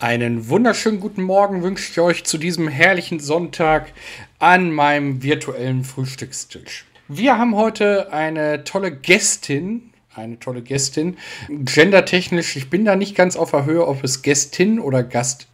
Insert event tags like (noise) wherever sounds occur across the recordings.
Einen wunderschönen guten Morgen wünsche ich euch zu diesem herrlichen Sonntag an meinem virtuellen Frühstückstisch. Wir haben heute eine tolle Gästin, eine tolle Gästin. Gendertechnisch, ich bin da nicht ganz auf der Höhe, ob es Gästin oder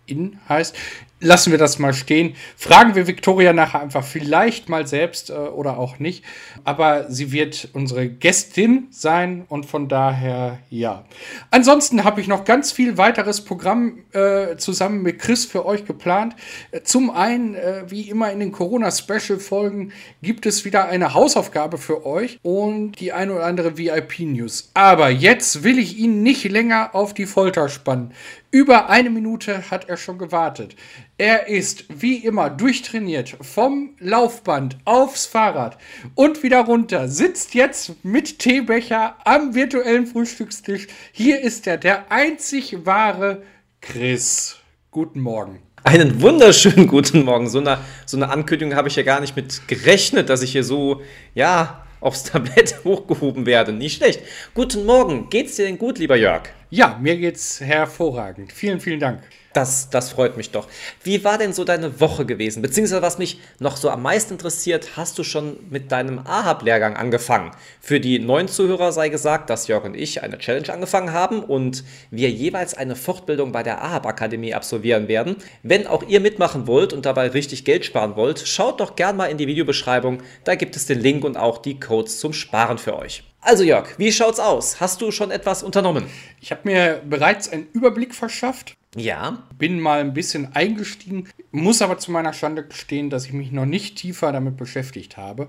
Gastin heißt lassen wir das mal stehen. Fragen wir Victoria nachher einfach vielleicht mal selbst äh, oder auch nicht. Aber sie wird unsere Gästin sein und von daher ja. Ansonsten habe ich noch ganz viel weiteres Programm äh, zusammen mit Chris für euch geplant. Zum einen, äh, wie immer in den Corona-Special-Folgen, gibt es wieder eine Hausaufgabe für euch und die ein oder andere VIP-News. Aber jetzt will ich ihn nicht länger auf die Folter spannen. Über eine Minute hat er schon gewartet. Er ist wie immer durchtrainiert vom Laufband aufs Fahrrad und wieder runter, sitzt jetzt mit Teebecher am virtuellen Frühstückstisch. Hier ist er, der einzig wahre Chris. Guten Morgen. Einen wunderschönen (laughs) guten Morgen. So eine, so eine Ankündigung habe ich ja gar nicht mit gerechnet, dass ich hier so, ja, aufs Tablett (laughs) hochgehoben werde. Nicht schlecht. Guten Morgen. Geht's dir denn gut, lieber Jörg? Ja, mir geht's hervorragend. Vielen, vielen Dank. Das, das freut mich doch. Wie war denn so deine Woche gewesen? Beziehungsweise was mich noch so am meisten interessiert, hast du schon mit deinem AHAB-Lehrgang angefangen? Für die neuen Zuhörer sei gesagt, dass Jörg und ich eine Challenge angefangen haben und wir jeweils eine Fortbildung bei der AHAB-Akademie absolvieren werden. Wenn auch ihr mitmachen wollt und dabei richtig Geld sparen wollt, schaut doch gern mal in die Videobeschreibung. Da gibt es den Link und auch die Codes zum Sparen für euch. Also Jörg, wie schaut's aus? Hast du schon etwas unternommen? Ich habe mir bereits einen Überblick verschafft ja. Bin mal ein bisschen eingestiegen, muss aber zu meiner Schande gestehen, dass ich mich noch nicht tiefer damit beschäftigt habe.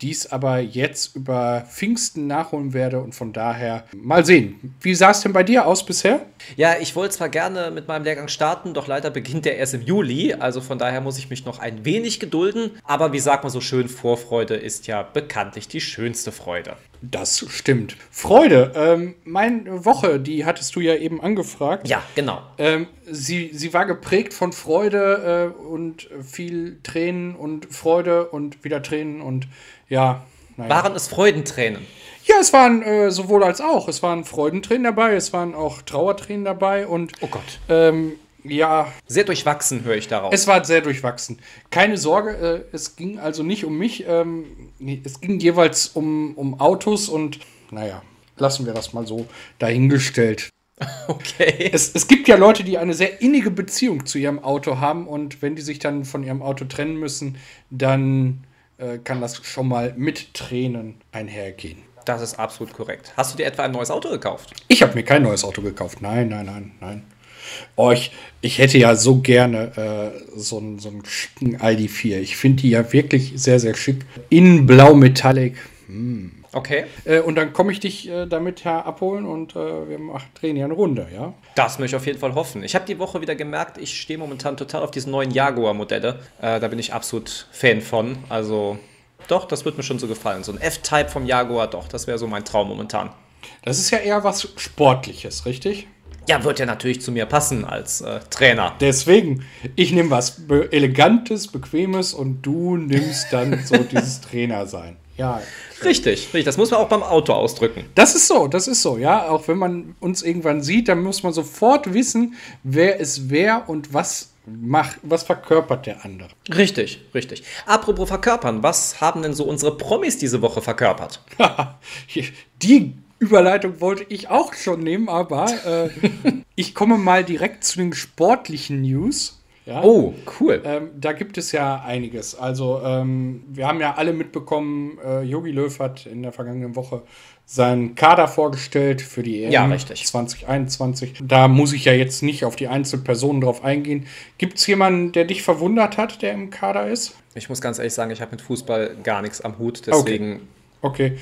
Dies aber jetzt über Pfingsten nachholen werde und von daher mal sehen. Wie sah es denn bei dir aus bisher? Ja, ich wollte zwar gerne mit meinem Lehrgang starten, doch leider beginnt der erst im Juli. Also von daher muss ich mich noch ein wenig gedulden. Aber wie sagt man so schön, Vorfreude ist ja bekanntlich die schönste Freude. Das stimmt. Freude, ähm, meine Woche, die hattest du ja eben angefragt. Ja, genau. Ähm, sie, sie war geprägt von Freude äh, und viel Tränen und Freude und wieder Tränen und ja. Naja. Waren es Freudentränen? Ja, es waren äh, sowohl als auch. Es waren Freudentränen dabei, es waren auch Trauertränen dabei und. Oh Gott. Ähm, ja. Sehr durchwachsen, höre ich daraus. Es war sehr durchwachsen. Keine Sorge, äh, es ging also nicht um mich. Ähm, es ging jeweils um, um Autos und, naja, lassen wir das mal so dahingestellt. (laughs) Okay. Es, es gibt ja Leute, die eine sehr innige Beziehung zu ihrem Auto haben und wenn die sich dann von ihrem Auto trennen müssen, dann äh, kann das schon mal mit Tränen einhergehen. Das ist absolut korrekt. Hast du dir etwa ein neues Auto gekauft? Ich habe mir kein neues Auto gekauft. Nein, nein, nein, nein. Oh, ich, ich hätte ja so gerne äh, so, einen, so einen schicken ID4. Ich finde die ja wirklich sehr, sehr schick. In Blau Metallic. Hm. Okay. Äh, und dann komme ich dich äh, damit her abholen und äh, wir machen, drehen hier eine Runde, ja? Das möchte ich auf jeden Fall hoffen. Ich habe die Woche wieder gemerkt, ich stehe momentan total auf diesen neuen Jaguar-Modelle. Äh, da bin ich absolut Fan von. Also, doch, das wird mir schon so gefallen. So ein F-Type vom Jaguar, doch, das wäre so mein Traum momentan. Das ist ja eher was Sportliches, richtig? Ja, wird ja natürlich zu mir passen als äh, Trainer. Deswegen, ich nehme was Be Elegantes, Bequemes und du nimmst dann so (laughs) dieses Trainer sein. Ja. Richtig, richtig. Das muss man auch beim Auto ausdrücken. Das ist so, das ist so, ja. Auch wenn man uns irgendwann sieht, dann muss man sofort wissen, wer ist wer und was macht, was verkörpert der andere. Richtig, richtig. Apropos verkörpern, was haben denn so unsere Promis diese Woche verkörpert? (laughs) Die Überleitung wollte ich auch schon nehmen, aber (laughs) äh, ich komme mal direkt zu den sportlichen News. Ja? Oh, cool. Ähm, da gibt es ja einiges. Also, ähm, wir haben ja alle mitbekommen, äh, Jogi Löw hat in der vergangenen Woche seinen Kader vorgestellt für die EM ja, 2021. Da muss ich ja jetzt nicht auf die einzelnen Personen drauf eingehen. Gibt es jemanden, der dich verwundert hat, der im Kader ist? Ich muss ganz ehrlich sagen, ich habe mit Fußball gar nichts am Hut, deswegen okay. Okay.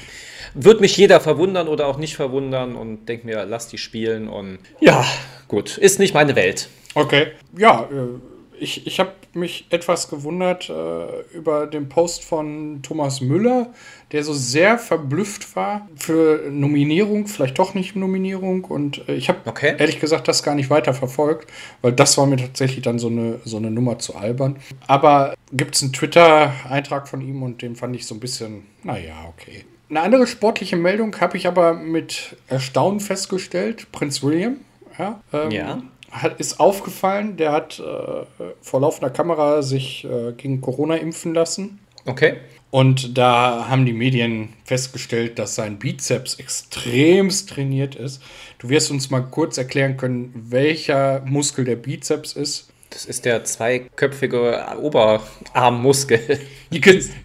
Wird mich jeder verwundern oder auch nicht verwundern und denkt mir, lass die spielen und ja, gut, ist nicht meine Welt. Okay, ja, äh, ich, ich habe mich etwas gewundert äh, über den Post von Thomas Müller, der so sehr verblüfft war für Nominierung, vielleicht doch nicht Nominierung. Und äh, ich habe okay. ehrlich gesagt das gar nicht weiter verfolgt, weil das war mir tatsächlich dann so eine, so eine Nummer zu albern. Aber gibt es einen Twitter-Eintrag von ihm und den fand ich so ein bisschen, naja, okay. Eine andere sportliche Meldung habe ich aber mit Erstaunen festgestellt. Prinz William ja, ähm, ja. Hat, ist aufgefallen, der hat äh, vor laufender Kamera sich äh, gegen Corona impfen lassen. Okay. Und da haben die Medien festgestellt, dass sein Bizeps extremst trainiert ist. Du wirst uns mal kurz erklären können, welcher Muskel der Bizeps ist. Das ist der zweiköpfige Oberarmmuskel.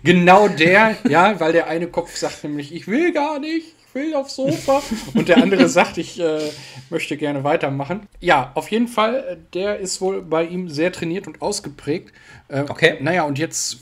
Genau der, ja, weil der eine Kopf sagt nämlich, ich will gar nicht, ich will aufs Sofa. Und der andere (laughs) sagt, ich äh, möchte gerne weitermachen. Ja, auf jeden Fall, der ist wohl bei ihm sehr trainiert und ausgeprägt. Äh, Okay. Naja, und jetzt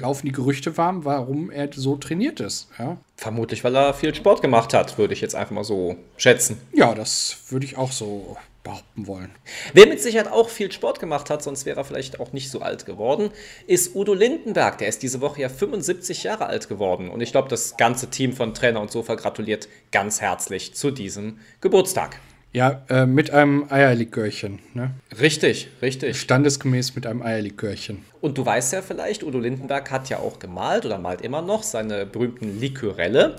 laufen die Gerüchte warm, warum er so trainiert ist. Ja, Vermutlich, weil er viel Sport gemacht hat, würde ich jetzt einfach mal so schätzen. ja das würde ich auch so behaupten wollen. Wer mit Sicherheit auch viel Sport gemacht hat, sonst wäre er vielleicht auch nicht so alt geworden, ist Udo Lindenberg. Der ist diese Woche ja 75 Jahre alt geworden. Und ich glaube, das ganze Team von Trainer und Sofa gratuliert ganz herzlich zu diesem Geburtstag. Ja, äh, mit einem Eierlikörchen. Ne? Richtig, richtig. Standesgemäß mit einem Eierlikörchen. Und du weißt ja vielleicht, Udo Lindenberg hat ja auch gemalt oder malt immer noch seine berühmten Likörelle.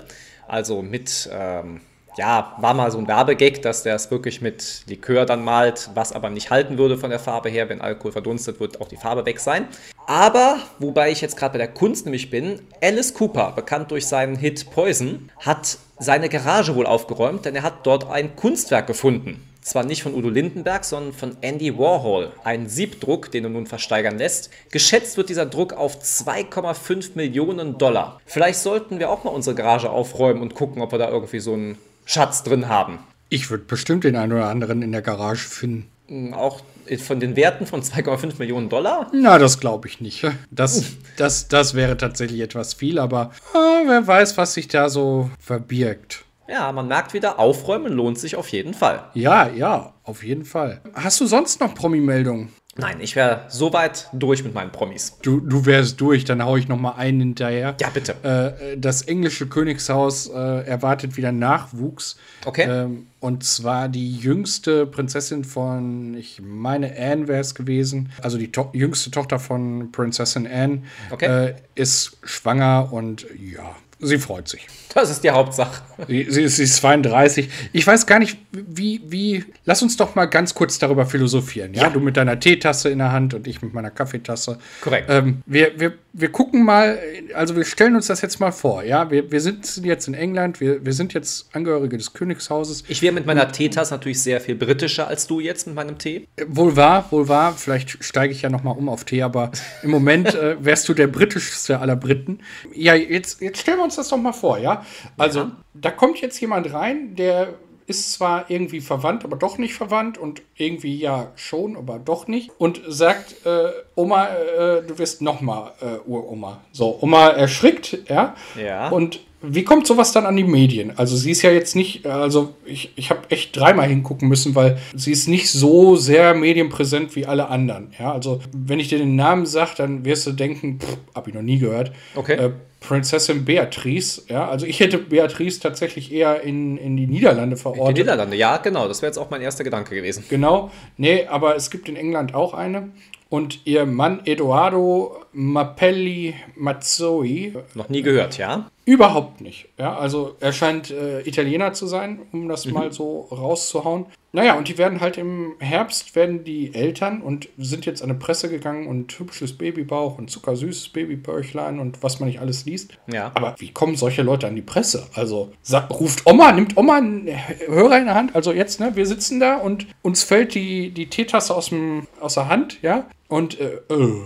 Also mit, ähm, ja, war mal so ein Werbegag, dass der es wirklich mit Likör dann malt, was aber nicht halten würde von der Farbe her. Wenn Alkohol verdunstet, wird auch die Farbe weg sein. Aber, wobei ich jetzt gerade bei der Kunst nämlich bin, Alice Cooper, bekannt durch seinen Hit Poison, hat seine Garage wohl aufgeräumt, denn er hat dort ein Kunstwerk gefunden. Zwar nicht von Udo Lindenberg, sondern von Andy Warhol. Ein Siebdruck, den er nun versteigern lässt. Geschätzt wird dieser Druck auf 2,5 Millionen Dollar. Vielleicht sollten wir auch mal unsere Garage aufräumen und gucken, ob wir da irgendwie so einen Schatz drin haben. Ich würde bestimmt den einen oder anderen in der Garage finden. Hm, Auch von den Werten von 2,5 Millionen Dollar? Na, das glaube ich nicht. Das, das, das wäre tatsächlich etwas viel, aber äh, wer weiß, was sich da so verbirgt. Ja, man merkt wieder, aufräumen lohnt sich auf jeden Fall. Ja, ja, auf jeden Fall. Hast du sonst noch Promi-Meldungen? Nein, ich wäre soweit durch mit meinen Promis. Du, du wärst durch, dann hau ich noch mal einen hinterher. Ja, bitte. Äh, das englische Königshaus äh, erwartet wieder Nachwuchs. Okay. Ähm, und zwar die jüngste Prinzessin von, ich meine, Anne wäre es gewesen. Also die to jüngste Tochter von Prinzessin Anne Okay. äh, ist schwanger und ja, sie freut sich. Das ist die Hauptsache. Sie, sie, ist- sie ist 32. Ich weiß gar nicht, wie, wie. Lass uns doch mal ganz kurz darüber philosophieren. Ja, Ja. du mit deiner Teetasse in der Hand und ich mit meiner Kaffeetasse. Korrekt. Ähm, wir, wir, wir gucken mal, also wir stellen uns das jetzt mal vor. Ja, wir, wir sind jetzt in England, wir, wir sind jetzt Angehörige des Königshauses. Ich wäre mit meiner Teetasse natürlich sehr viel britischer als du jetzt mit meinem Tee. Äh, Wohl wahr, wohl wahr. Vielleicht steige ich ja noch mal um auf Tee, aber im Moment (laughs) äh, wärst du der britischste aller Briten. Ja, jetzt, jetzt stellen wir uns das doch mal vor, ja? Also, Ja. da kommt jetzt jemand rein, der ist zwar irgendwie verwandt, aber doch nicht verwandt und irgendwie ja schon, aber doch nicht und sagt, äh, Oma, äh, du wirst noch mal äh, Uroma. So, Oma erschrickt, ja? Ja. Und wie kommt sowas dann an die Medien? Also sie ist ja jetzt nicht, also ich, ich habe echt dreimal hingucken müssen, weil sie ist nicht so sehr medienpräsent wie alle anderen. Ja, also wenn ich dir den Namen sage, dann wirst du denken, pff, hab ich noch nie gehört. Okay. Äh, Prinzessin Beatrice, ja, also ich hätte Beatrice tatsächlich eher in, in die Niederlande Die verortet. Niederlande, ja, genau. Das wäre jetzt auch mein erster Gedanke gewesen. Genau, nee, aber es gibt in England auch eine. Und ihr Mann Edoardo Mappelli Mazzoi Noch nie gehört, ja? Überhaupt nicht. Ja, also er scheint äh, Italiener zu sein, um das mal so rauszuhauen. Naja, und die werden halt im Herbst, werden die Eltern und sind jetzt an die Presse gegangen und hübsches Babybauch und zuckersüßes Babybäuchlein und was man nicht alles liest. Ja. Aber wie kommen solche Leute an die Presse? Also sagt, ruft Oma, nimmt Oma einen Hörer in der Hand. Also jetzt, ne, wir sitzen da und uns fällt die, die Teetasse aus, dem, aus der Hand, ja. Und äh, äh,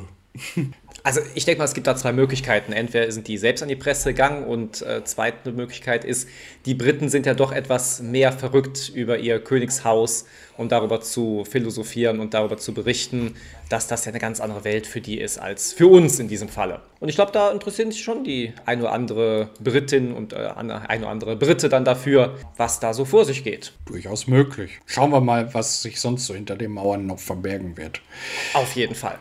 Also ich denke mal, es gibt da zwei Möglichkeiten. Entweder sind die selbst an die Presse gegangen und äh, zweite Möglichkeit ist, die Briten sind ja doch etwas mehr verrückt über ihr Königshaus, um darüber zu philosophieren und darüber zu berichten, dass das ja eine ganz andere Welt für die ist als für uns in diesem Falle. Und ich glaube, da interessieren sich schon die ein oder andere Britin und äh, ein oder andere Brite dann dafür, was da so vor sich geht. durchaus möglich. Schauen wir mal, was sich sonst so hinter den Mauern noch verbergen wird. Auf jeden Fall.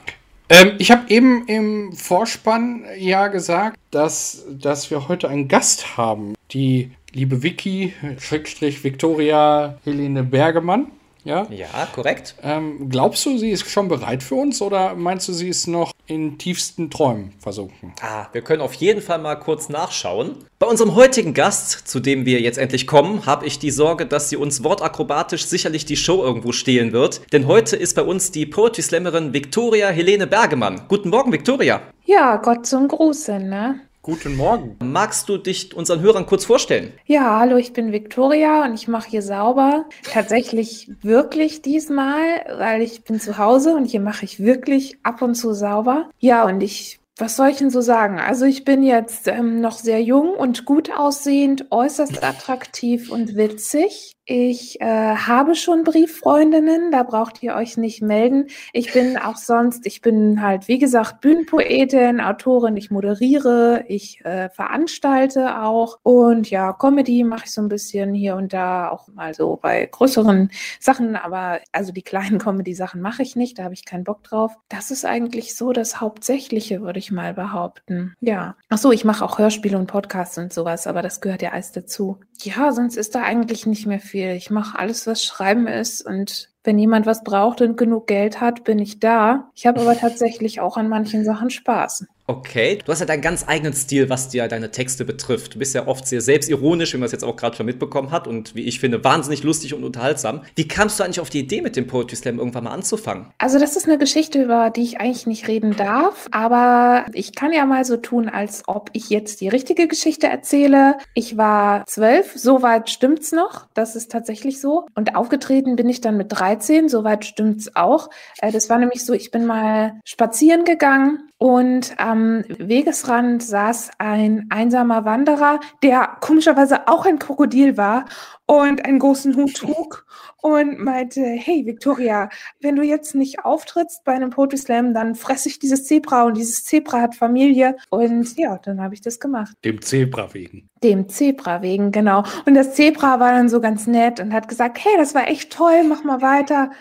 Ähm, ich habe eben im Vorspann ja gesagt, dass, dass wir heute einen Gast haben. Die liebe Vicky, Schrägstrich Victoria Helene Bergemann. Ja. Ja, korrekt. Ähm, glaubst du, sie ist schon bereit für uns oder meinst du, sie ist noch in tiefsten Träumen versunken. Ah, wir können auf jeden Fall mal kurz nachschauen. Bei unserem heutigen Gast, zu dem wir jetzt endlich kommen, habe ich die Sorge, dass sie uns wortakrobatisch sicherlich die Show irgendwo stehlen wird. Denn heute ist bei uns die Poetry Slammerin Viktoria Helene Bergemann. Guten Morgen, Viktoria. Ja, Gott zum Gruße, ne? Guten Morgen. Magst du dich unseren Hörern kurz vorstellen? Ja, hallo, ich bin Viktoria und ich mache hier sauber. Tatsächlich wirklich diesmal, weil ich bin zu Hause und hier mache ich wirklich ab und zu sauber. Ja, und ich was soll ich denn so sagen? Also ich bin jetzt ähm, noch sehr jung und gut aussehend, äußerst attraktiv und witzig. Ich äh, habe schon Brieffreundinnen, da braucht ihr euch nicht melden. Ich bin auch sonst, ich bin halt, wie gesagt, Bühnenpoetin, Autorin, ich moderiere, ich äh, veranstalte auch. Und ja, Comedy mache ich so ein bisschen hier und da, auch mal so bei größeren Sachen, aber also die kleinen (laughs) Comedy-Sachen mache ich nicht, da habe ich keinen Bock drauf. Das ist eigentlich so das Hauptsächliche, würde ich mal behaupten. Ja. Ach so, ich mache auch Hörspiele und Podcasts und sowas, aber das gehört ja alles dazu. Ja, sonst ist da eigentlich nicht mehr viel viel. Ich mache alles, was Schreiben ist und wenn jemand was braucht und genug Geld hat, bin ich da. Ich habe aber tatsächlich auch an manchen Sachen Spaß. Okay, du hast ja deinen ganz eigenen Stil, was dir deine Texte betrifft. Du bist ja oft sehr selbstironisch, wie man es jetzt auch gerade schon mitbekommen hat und wie ich finde, wahnsinnig lustig und unterhaltsam. Wie kamst du eigentlich auf die Idee, mit dem Poetry Slam irgendwann mal anzufangen? Also das ist eine Geschichte, über die ich eigentlich nicht reden darf, aber ich kann ja mal so tun, als ob ich jetzt die richtige Geschichte erzähle. Ich war zwölf, soweit stimmt's noch, das ist tatsächlich so. Und aufgetreten bin ich dann mit 13, soweit stimmt's auch. Äh, das war nämlich so, ich bin mal spazieren gegangen und am Wegesrand saß ein einsamer Wanderer, der komischerweise auch ein Krokodil war und einen großen Hut trug und meinte, hey Victoria, wenn du jetzt nicht auftrittst bei einem Poetry Slam, dann fresse ich dieses Zebra und dieses Zebra hat Familie. Und ja, dann habe ich das gemacht. Dem Zebra wegen. Dem Zebra wegen, genau. Und das Zebra war dann so ganz nett und hat gesagt, hey, das war echt toll, mach mal weiter.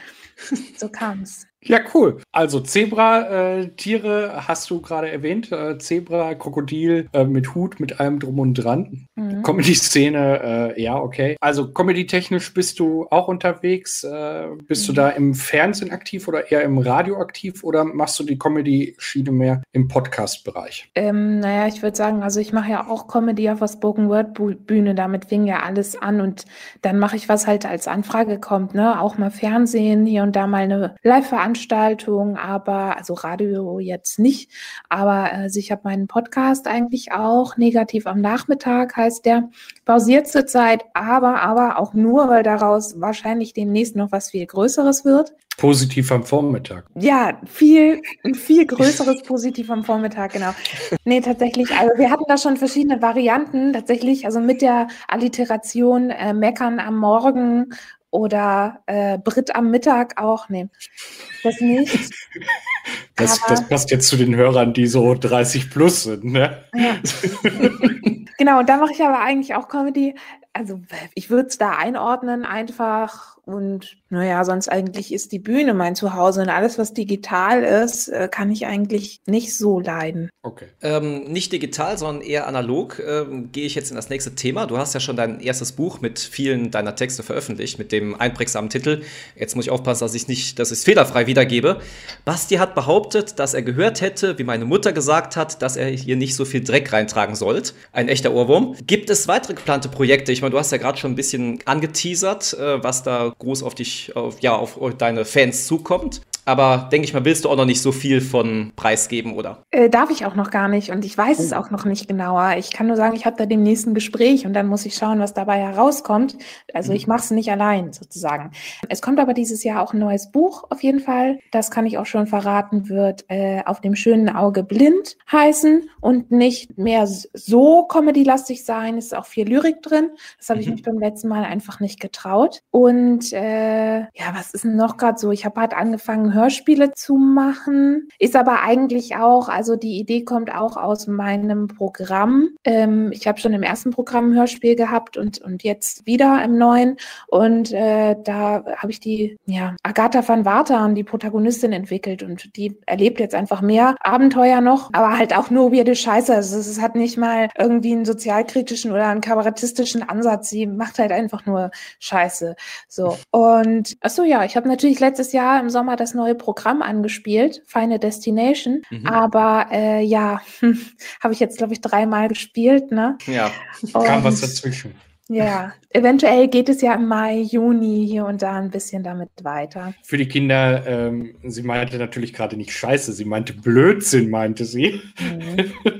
So kam es. Ja, cool. Also Zebra-Tiere äh, hast du gerade erwähnt. Äh, Zebra, Krokodil äh, mit Hut, mit allem drum und dran. Mhm. Comedy-Szene, äh, ja, okay. Also Comedy-technisch bist du auch unterwegs. Äh, bist mhm. du da im Fernsehen aktiv oder eher im Radio aktiv oder machst du die Comedy-Schiene mehr im Podcast-Bereich? Ähm, naja, ich würde sagen, also ich mache ja auch Comedy auf der Spoken-Word-Bühne. Damit fing ja alles an und dann mache ich, was halt als Anfrage kommt. Ne? Auch mal Fernsehen, hier und da mal eine Live-Veranstaltung Veranstaltung, aber also Radio jetzt nicht. Aber äh, ich habe meinen Podcast eigentlich auch negativ am Nachmittag heißt der pausiert zurzeit, aber aber auch nur, weil daraus wahrscheinlich demnächst noch was viel Größeres wird. Positiv am Vormittag. Ja, viel, viel größeres Positiv am Vormittag, genau. Nee, tatsächlich. Also wir hatten da schon verschiedene Varianten, tatsächlich. Also mit der Alliteration äh, Meckern am Morgen oder äh, Brit am Mittag auch. Nee, das nicht. (laughs) Das, das, passt jetzt zu den Hörern, die so 30 plus sind, ne? Ja. genau, und da mache ich aber eigentlich auch Comedy. Also ich würde es da einordnen, einfach und naja, sonst eigentlich ist die Bühne mein Zuhause und alles, was digital ist, äh, kann ich eigentlich nicht so leiden. Okay. Ähm, nicht digital, sondern eher analog ähm, gehe ich jetzt in das nächste Thema. Du hast ja schon dein erstes Buch mit vielen deiner Texte veröffentlicht, mit dem einprägsamen Titel. Jetzt muss ich aufpassen, dass ich nicht, dass ich es fehlerfrei wiedergebe. Basti hat behauptet, dass er gehört hätte, wie meine Mutter gesagt hat, dass er hier nicht so viel Dreck reintragen sollte. Ein echter Ohrwurm. Gibt es weitere geplante Projekte? Ich meine, du hast ja gerade schon ein bisschen angeteasert, äh, was da groß auf dich, auf, ja, auf deine Fans zukommt. Aber denke ich mal, willst du auch noch nicht so viel von preisgeben, oder? Äh, darf ich auch noch gar nicht und ich weiß oh. es auch noch nicht genauer. Ich kann nur sagen, ich habe da dem nächsten Gespräch und dann muss ich schauen, was dabei herauskommt. Also mhm. ich mache es nicht allein sozusagen. Es kommt aber dieses Jahr auch ein neues Buch auf jeden Fall. Das kann ich auch schon verraten, wird äh, auf dem schönen Auge blind heißen und nicht mehr so comedy-lastig sein. Es ist auch viel Lyrik drin. Das habe mhm. ich mich beim letzten Mal einfach nicht getraut. Und äh, ja, was ist denn noch gerade so? Ich habe halt angefangen, Hörspiele zu machen. Ist aber eigentlich auch, also die Idee kommt auch aus meinem Programm. Ähm, ich habe schon im ersten Programm ein Hörspiel gehabt und, und jetzt wieder im neuen. Und äh, da habe ich die, ja, Agatha van Watern, die Protagonistin, entwickelt und die erlebt jetzt einfach mehr Abenteuer noch, aber halt auch nur weirde Scheiße. Also es hat nicht mal irgendwie einen sozialkritischen oder einen kabarettistischen Ansatz. Sie macht halt einfach nur Scheiße. So. Und achso, ja, ich habe natürlich letztes Jahr im Sommer das neue neue Programm angespielt, Final Destination. Mhm. Aber äh, ja, hm, (laughs) habe ich jetzt, glaube ich, dreimal gespielt. Ne? Ja. Kam was Und- dazwischen. Ja, eventuell geht es ja im Mai, Juni hier und da ein bisschen damit weiter. Für die Kinder, ähm, sie meinte natürlich gerade nicht Scheiße, sie meinte Blödsinn, meinte sie. Mhm. (laughs)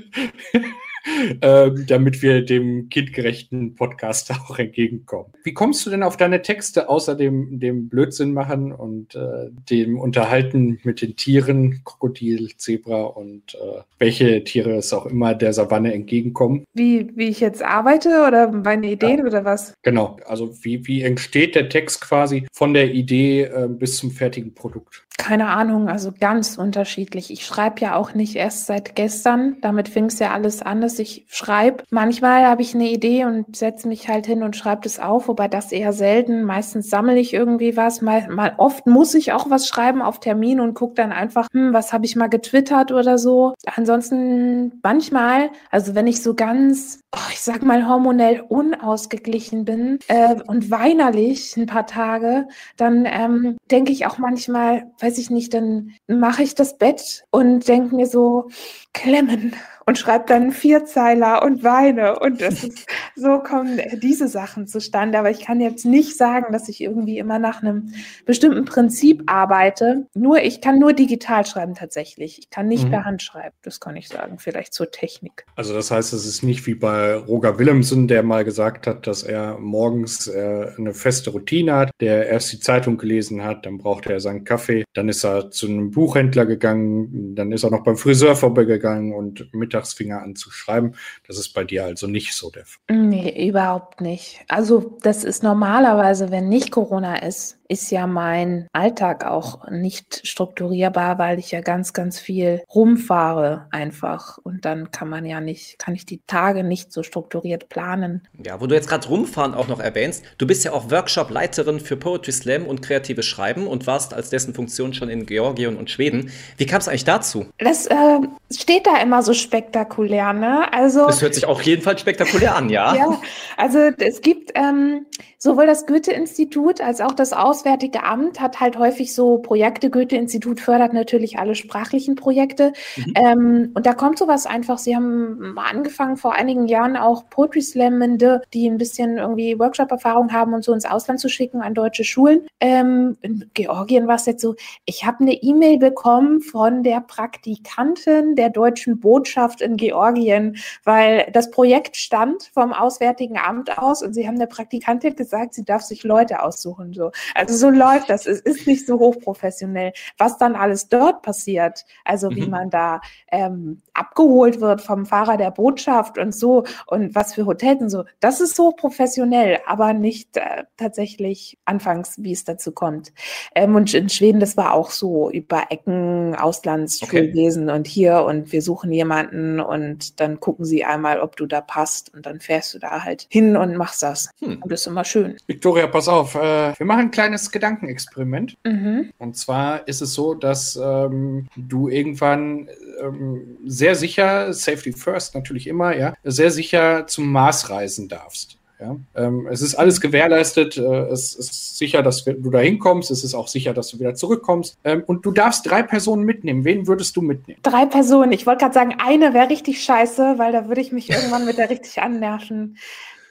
ähm, damit wir dem kindgerechten Podcast (laughs) auch entgegenkommen. Wie kommst du denn auf deine Texte, außer dem, dem Blödsinn machen und äh, dem Unterhalten mit den Tieren, Krokodil, Zebra und äh, welche Tiere es auch immer der Savanne entgegenkommen? Wie, wie ich jetzt arbeite oder meine Ideen oder was? Genau, also wie, wie entsteht der Text quasi von der Idee äh, bis zum fertigen Produkt? Keine Ahnung, also ganz unterschiedlich. Ich schreibe ja auch nicht erst seit gestern. Damit fing es ja alles an, dass ich schreibe. Manchmal habe ich eine Idee und setze mich halt hin und schreibe das auf, wobei das eher selten. Meistens sammle ich irgendwie was. Mal, mal oft muss ich auch was schreiben auf Termin und gucke dann einfach, hm, was habe ich mal getwittert oder so. Ansonsten manchmal, also wenn ich so ganz, oh, ich sag mal, hormonell unausgeglichen bin äh, und weinerlich ein paar Tage, dann ähm, denke ich auch manchmal, weiß ich nicht, dann mache ich das Bett und denke mir so, klemmen und schreibe dann einen Vierzeiler und weine. Und das ist, so kommen diese Sachen zustande. Aber ich kann jetzt nicht sagen, dass ich irgendwie immer nach einem bestimmten Prinzip arbeite. Nur, ich kann nur digital schreiben tatsächlich. Ich kann nicht Mhm. per Hand schreiben. Das kann ich sagen. Vielleicht zur Technik. Also das heißt, es ist nicht wie bei Roger Willemsen, der mal gesagt hat, dass er morgens äh, eine feste Routine hat, der erst die Zeitung gelesen hat, dann brauchte er seinen Kaffee, dann ist er zu einem Buchhändler gegangen, dann ist er noch beim Friseur vorbeigegangen und mittags fing er an zu schreiben. Das ist bei dir also nicht so der Fall. Nee, überhaupt nicht. Also das ist normalerweise, wenn nicht Corona ist, ist ja mein Alltag auch nicht strukturierbar, weil ich ja ganz, ganz viel rumfahre einfach. Und dann kann man ja nicht, kann ich die Tage nicht so strukturiert planen. Ja, wo du jetzt gerade rumfahren auch noch erwähnst, du bist ja auch Workshop-Leiterin für Poetry Slam und kreatives Schreiben und warst als dessen Funktion schon in Georgien und Schweden. Wie kam es eigentlich dazu? Das äh, steht da immer so spektakulär, ne? Also Das hört sich auf jeden Fall spektakulär an, ja? Ja, also es gibt ähm, sowohl das Goethe-Institut als auch das Auswärtige Amt hat halt häufig so Projekte. Goethe-Institut fördert natürlich alle sprachlichen Projekte. Mhm. Ähm, und da kommt sowas einfach. Sie haben angefangen vor einigen Jahren auch Poetry Slammende, die ein bisschen irgendwie Workshop-Erfahrung haben und so ins Ausland zu schicken an deutsche Schulen. Ähm, in Georgien war es jetzt so, ich habe eine E-Mail bekommen von der Praktikantin der deutschen Botschaft in Georgien, weil das Projekt stand vom Auswärtigen Amt aus und sie haben der Praktikantin gesagt, sie darf sich Leute aussuchen. So. Also so läuft das. Es ist nicht so hochprofessionell. Was dann alles dort passiert, also wie Mhm. man da ähm, abgeholt wird vom Fahrer der Botschaft und so und was für Hotels und so, das ist hochprofessionell, aber nicht äh, tatsächlich anfangs, wie es dazu kommt. Ähm, und in Schweden, das war auch so über Ecken, Auslandsschulwesen und hier und wir suchen jemanden und dann gucken sie einmal, ob du da passt und dann fährst du da halt hin und machst das. Hm. Und das ist immer schön. Victoria, pass auf, äh, wir machen ein kleines Gedankenexperiment. Mhm. Und zwar ist es so, dass ähm, du irgendwann ähm, sehr sicher, Safety First natürlich immer, ja, sehr sicher zum Mars reisen darfst. Ja? Ähm, es ist alles gewährleistet, äh, es ist sicher, dass du da hinkommst, es ist auch sicher, dass du wieder zurückkommst. Ähm, und du darfst drei Personen mitnehmen. Wen würdest du mitnehmen? Drei Personen. Ich wollte gerade sagen, eine wäre richtig scheiße, weil da würde ich mich irgendwann mit der richtig annerven.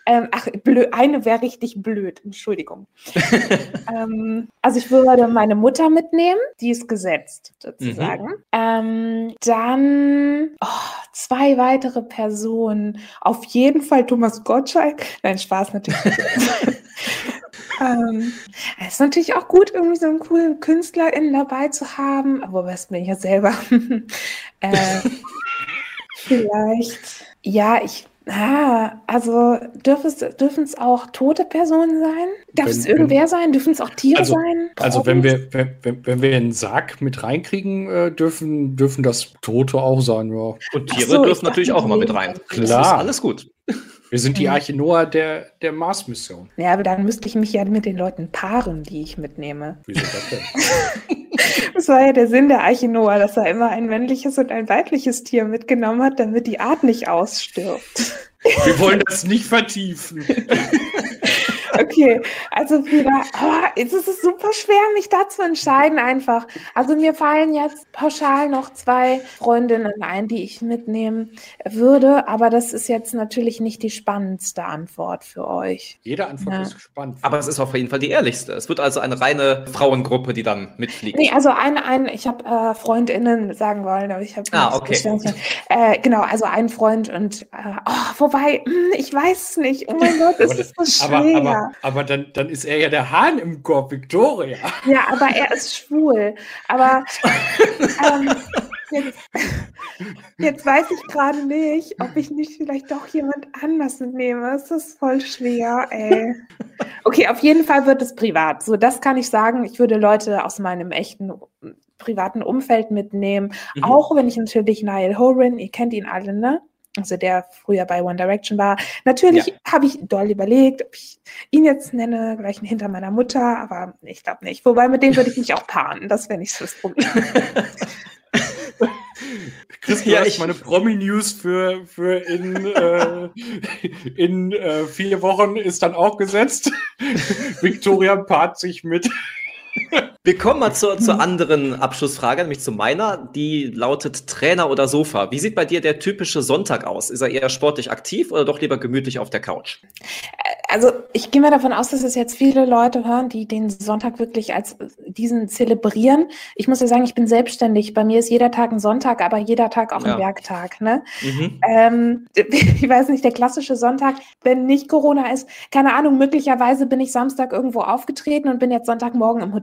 Ähm, ach, blöd, eine wäre richtig blöd, Entschuldigung. (laughs) ähm, also ich würde meine Mutter mitnehmen, die ist gesetzt, sozusagen. Ähm, dann oh, zwei weitere Personen. Auf jeden Fall Thomas Gottschalk. Nein, Spaß natürlich. (laughs) ähm, es ist natürlich auch gut, irgendwie so einen coolen KünstlerInnen dabei zu haben, aber was bin ich ja selber? (laughs) äh, vielleicht, ja, ich, ah, also dürfen es auch tote Personen sein? Darf Wenn- es irgendwer sein? Dürfen es auch Tiere Also- sein? Also wenn wir, wenn, wenn, wenn wir einen Sarg mit reinkriegen, äh, dürfen, dürfen das Tote auch sein, ja. Und Tiere so, dürfen natürlich auch immer mit rein. Das Klar. ist alles gut. Wir sind die. Arche Noah der, der Mars-Mission. Ja, aber dann müsste ich mich ja mit den Leuten paaren, die ich mitnehme. Wieso das denn? (laughs) Das war ja der Sinn der Arche Noah, dass er immer ein männliches und ein weibliches Tier mitgenommen hat, damit die Art nicht ausstirbt. Wir wollen das nicht vertiefen. Okay, also wieder, oh, es ist super schwer, mich da zu entscheiden einfach. Also mir fallen jetzt pauschal noch zwei Freundinnen ein, die ich mitnehmen würde, aber das ist jetzt natürlich nicht die spannendste Antwort für euch. Jede Antwort ja. ist spannend. Aber es ist auf jeden Fall die ehrlichste. Es wird also eine reine Frauengruppe, die dann mitfliegt. Nee, also ein, ein ich habe äh, Freundinnen sagen wollen, aber ich habe Ah, okay. Äh, genau, also ein Freund und äh, oh, wobei, hm, ich weiß es nicht. Oh mein Gott, es ist so schwer. Aber, aber, aber dann, dann ist er ja der Hahn im Korb, Victoria. Ja, aber er ist schwul. Aber ähm, jetzt, jetzt, weiß ich gerade nicht, ob ich nicht vielleicht doch jemand anders nehme. Es ist voll schwer, ey. Okay, auf jeden Fall wird es privat. So, das kann ich sagen. Ich würde Leute aus meinem echten privaten Umfeld mitnehmen. Mhm. Auch wenn ich natürlich Niall Horan, ihr kennt ihn alle, ne? Also der früher bei One Direction war. Natürlich ja. habe ich doll überlegt, ob ich ihn jetzt nenne, gleich hinter meiner Mutter, aber ich glaube nicht. Wobei mit dem würde ich mich auch paaren, das wäre nicht so das Problem. (laughs) Chris, ja, ich meine Promi-News für, für in, äh, in äh, vier Wochen ist dann auch gesetzt. (laughs) Victoria paart sich mit (laughs) wir kommen mal zur, zur anderen Abschlussfrage, nämlich zu meiner. Die lautet Trainer oder Sofa. Wie sieht bei dir der typische Sonntag aus? Ist er eher sportlich aktiv oder doch lieber gemütlich auf der Couch? Also ich gehe mal davon aus, dass es jetzt viele Leute hören, die den Sonntag wirklich als diesen zelebrieren. Ich muss ja sagen, ich bin selbstständig. Bei mir ist jeder Tag ein Sonntag, aber jeder Tag auch ja. ein Werktag. Ne? Mhm. Ähm, (laughs) ich weiß nicht, der klassische Sonntag, wenn nicht Corona ist, keine Ahnung, möglicherweise bin ich Samstag irgendwo aufgetreten und bin jetzt Sonntagmorgen im Hotel.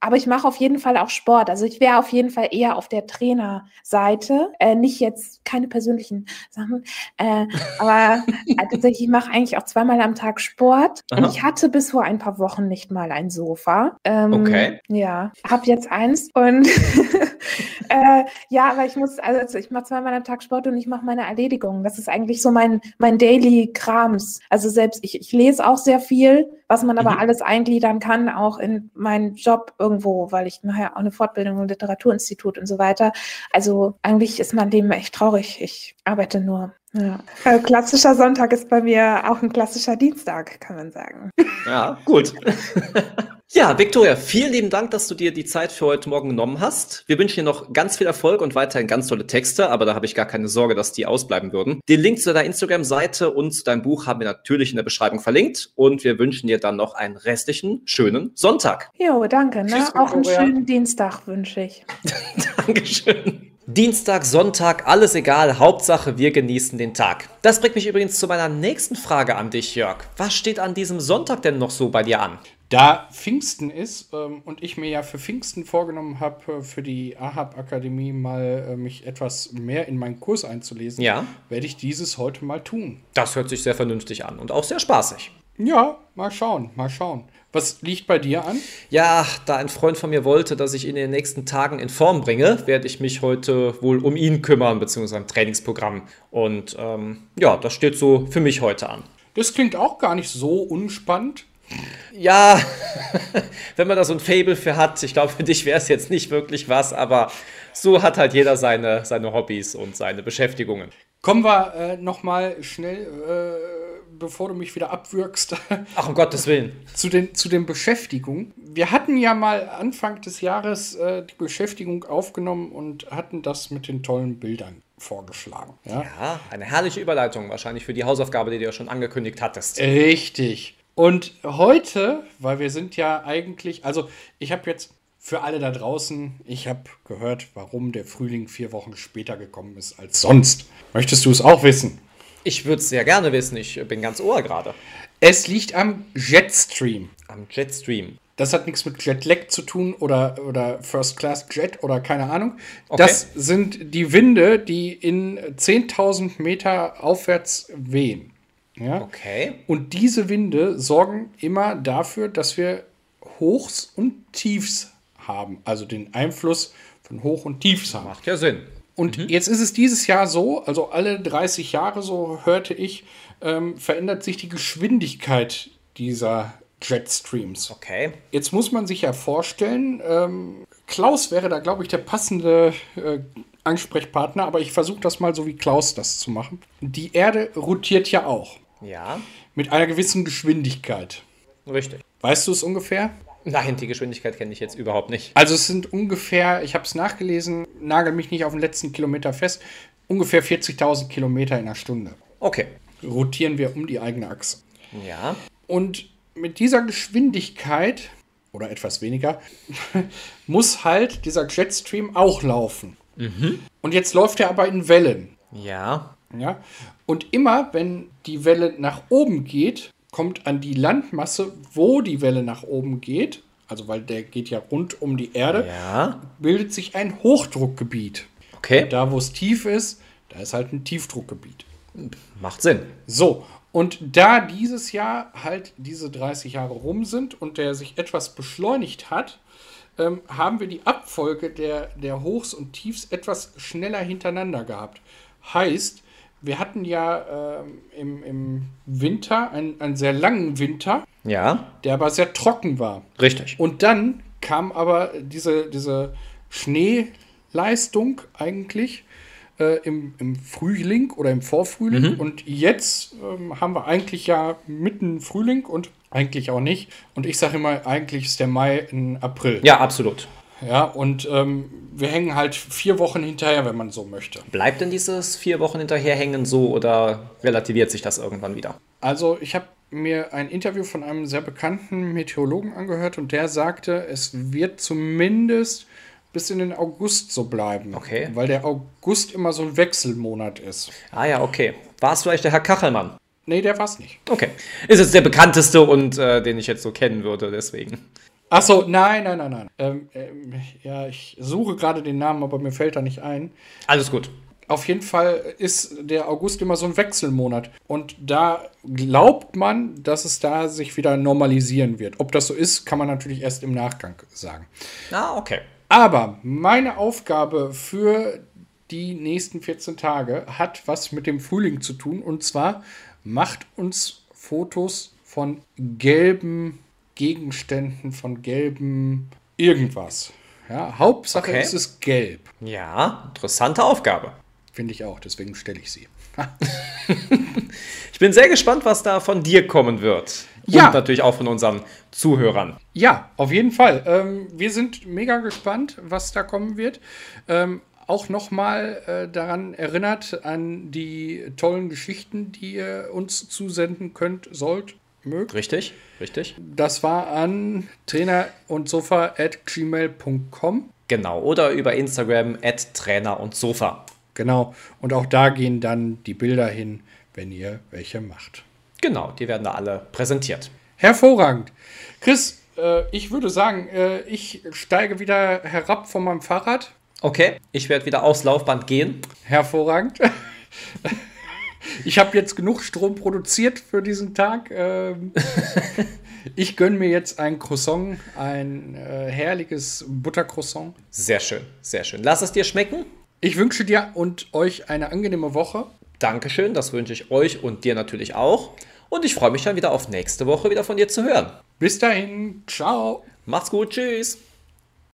Aber ich mache auf jeden Fall auch Sport. Also ich wäre auf jeden Fall eher auf der Trainerseite. Äh, nicht jetzt keine persönlichen Sachen. Äh, (laughs) aber äh, tatsächlich, ich mache eigentlich auch zweimal am Tag Sport. Aha. Und ich hatte bis vor ein paar Wochen nicht mal ein Sofa. Ähm, okay. Ja, habe jetzt eins. Und (laughs) äh, ja, aber ich muss, also ich mache zweimal am Tag Sport und ich mache meine Erledigungen. Das ist eigentlich so mein, mein Daily Krams. Also selbst ich, ich lese auch sehr viel, was man aber mhm. alles eingliedern kann, auch in meinen Job irgendwo, weil ich nachher auch eine Fortbildung im Literaturinstitut und so weiter. Also eigentlich ist mein Leben echt traurig. Ich arbeite nur. Ja. Äh, klassischer Sonntag ist bei mir auch ein klassischer Dienstag, kann man sagen. Ja, gut. (laughs) Ja, Viktoria, vielen lieben Dank, dass du dir die Zeit für heute Morgen genommen hast. Wir wünschen dir noch ganz viel Erfolg und weiterhin ganz tolle Texte, aber da habe ich gar keine Sorge, dass die ausbleiben würden. Den Link zu deiner Instagram-Seite und zu deinem Buch haben wir natürlich in der Beschreibung verlinkt und wir wünschen dir dann noch einen restlichen schönen Sonntag. Jo, danke. Ne? Tschüss, Auch einen schönen Dienstag wünsche ich. (laughs) Dankeschön. Dienstag, Sonntag, alles egal, Hauptsache wir genießen den Tag. Das bringt mich übrigens zu meiner nächsten Frage an dich, Jörg. Was steht an diesem Sonntag denn noch so bei dir an? Da Pfingsten ist ähm, und ich mir ja für Pfingsten vorgenommen habe, äh, für die AHAB-Akademie mal äh, mich etwas mehr in meinen Kurs einzulesen, ja. werde ich dieses heute mal tun. Das hört sich sehr vernünftig an und auch sehr spaßig. Ja, mal schauen, mal schauen. Was liegt bei dir an? Ja, da ein Freund von mir wollte, dass ich in den nächsten Tagen in Form bringe, werde ich mich heute wohl um ihn kümmern, beziehungsweise ein Trainingsprogramm. Und ähm, ja, das steht so für mich heute an. Das klingt auch gar nicht so unspannend. Ja, (laughs) wenn man da so ein Fable für hat, ich glaube, für dich wäre es jetzt nicht wirklich was, aber so hat halt jeder seine, seine Hobbys und seine Beschäftigungen. Kommen wir äh, nochmal schnell, äh, bevor du mich wieder abwürgst. (laughs) Ach, um Gottes Willen. Zu den, zu den Beschäftigungen. Wir hatten ja mal Anfang des Jahres äh, die Beschäftigung aufgenommen und hatten das mit den tollen Bildern vorgeschlagen. Ja? ja, eine herrliche Überleitung wahrscheinlich für die Hausaufgabe, die du ja schon angekündigt hattest. Richtig. Und heute, weil wir sind ja eigentlich, also ich habe jetzt für alle da draußen, ich habe gehört, warum der Frühling vier Wochen später gekommen ist als sonst. Möchtest du es auch wissen? Ich würde es sehr gerne wissen, ich bin ganz ohr gerade. Es liegt am Jetstream. Am Jetstream. Das hat nichts mit Jetlag zu tun oder, oder First Class Jet oder keine Ahnung. Okay. Das sind die Winde, die in 10.000 Meter aufwärts wehen. Ja? Okay. Und diese Winde sorgen immer dafür, dass wir Hochs und Tiefs haben. Also den Einfluss von Hoch und Tiefs haben. Macht ja Sinn. Und mhm. jetzt ist es dieses Jahr so, also alle 30 Jahre, so hörte ich, ähm, verändert sich die Geschwindigkeit dieser Jetstreams. Okay. Jetzt muss man sich ja vorstellen, ähm, Klaus wäre da, glaube ich, der passende äh, Ansprechpartner, aber ich versuche das mal so wie Klaus das zu machen. Die Erde rotiert ja auch. Ja. Mit einer gewissen Geschwindigkeit. Richtig. Weißt du es ungefähr? Nein, die Geschwindigkeit kenne ich jetzt überhaupt nicht. Also es sind ungefähr, ich habe es nachgelesen, nagel mich nicht auf den letzten Kilometer fest, ungefähr 40.000 Kilometer in der Stunde. Okay. Rotieren wir um die eigene Achse. Ja. Und mit dieser Geschwindigkeit oder etwas weniger (laughs) muss halt dieser Jetstream auch laufen. Und jetzt läuft er aber in Wellen. Ja. Ja? Und immer, wenn die Welle nach oben geht, kommt an die Landmasse, wo die Welle nach oben geht, also weil der geht ja rund um die Erde, Ja. bildet sich ein Hochdruckgebiet. Okay. Da, wo es tief ist, da ist halt ein Tiefdruckgebiet. Macht Sinn. So, und da dieses Jahr halt diese 30 Jahre rum sind und der sich etwas beschleunigt hat, ähm, haben wir die Abfolge der, der Hochs und Tiefs etwas schneller hintereinander gehabt. Heißt, wir hatten ja ähm, im, im Winter einen, einen sehr langen Winter, Ja. der aber sehr trocken war. Richtig. Und dann kam aber diese, diese Schneeleistung eigentlich äh, im, im Frühling oder im Vorfrühling. Und jetzt ähm, haben wir eigentlich ja mitten Frühling und eigentlich auch nicht. Und ich sage immer, eigentlich ist der Mai ein April. Ja, absolut. Ja, und ähm, wir hängen halt vier Wochen hinterher, wenn man so möchte. Bleibt denn dieses vier Wochen hinterherhängen so oder relativiert sich das irgendwann wieder? Also ich habe mir ein Interview von einem sehr bekannten Meteorologen angehört und der sagte, es wird zumindest bis in den August so bleiben. Okay. Weil der August immer so ein Wechselmonat ist. Ah ja, okay. War es vielleicht der Herr Kachelmann? Nee, der war's nicht. Okay. Ist jetzt der bekannteste und äh, den ich jetzt so kennen würde, deswegen. Ach so, nein, nein, nein, nein. Ähm, ähm, ja, ich suche gerade den Namen, aber mir fällt er nicht ein. Alles gut. Auf jeden Fall ist der August immer so ein Wechselmonat. Und da glaubt man, dass es da sich wieder normalisieren wird. Ob das so ist, kann man natürlich erst im Nachgang sagen. Ah, okay. Aber meine Aufgabe für die nächsten 14 Tage hat was mit dem Frühling zu tun. Und zwar macht uns Fotos von gelben Gegenständen, von gelben irgendwas. Ja, Hauptsache Okay. es ist gelb. Ja, interessante Aufgabe. Finde ich auch, deswegen stelle ich sie. (laughs) Ich bin sehr gespannt, was da von dir kommen wird. Ja. Und natürlich auch von unseren Zuhörern. Ja, auf jeden Fall. Ähm, wir sind mega gespannt, was da kommen wird. Ähm, auch nochmal äh, daran erinnert an die tollen Geschichten, die ihr uns zusenden könnt, sollt, mögt. Richtig? Richtig? Das war an trainer und sofa at gmail.com. Genau. Oder über Instagram at Trainer und Sofa. Genau. Und auch da gehen dann die Bilder hin, wenn ihr welche macht. Genau, die werden da alle präsentiert. Hervorragend. Chris, äh, ich würde sagen, äh, ich steige wieder herab von meinem Fahrrad. Okay, ich werde wieder aufs Laufband gehen. Hervorragend. (laughs) Ich habe jetzt genug Strom produziert für diesen Tag. Ähm, (laughs) ich gönne mir jetzt ein Croissant, ein äh, herrliches Buttercroissant. Sehr schön, sehr schön. Lass es dir schmecken. Ich wünsche dir und euch eine angenehme Woche. Dankeschön, das wünsche ich euch und dir natürlich auch. Und ich freue mich dann wieder auf nächste Woche wieder von dir zu hören. Bis dahin, ciao. Macht's gut, tschüss.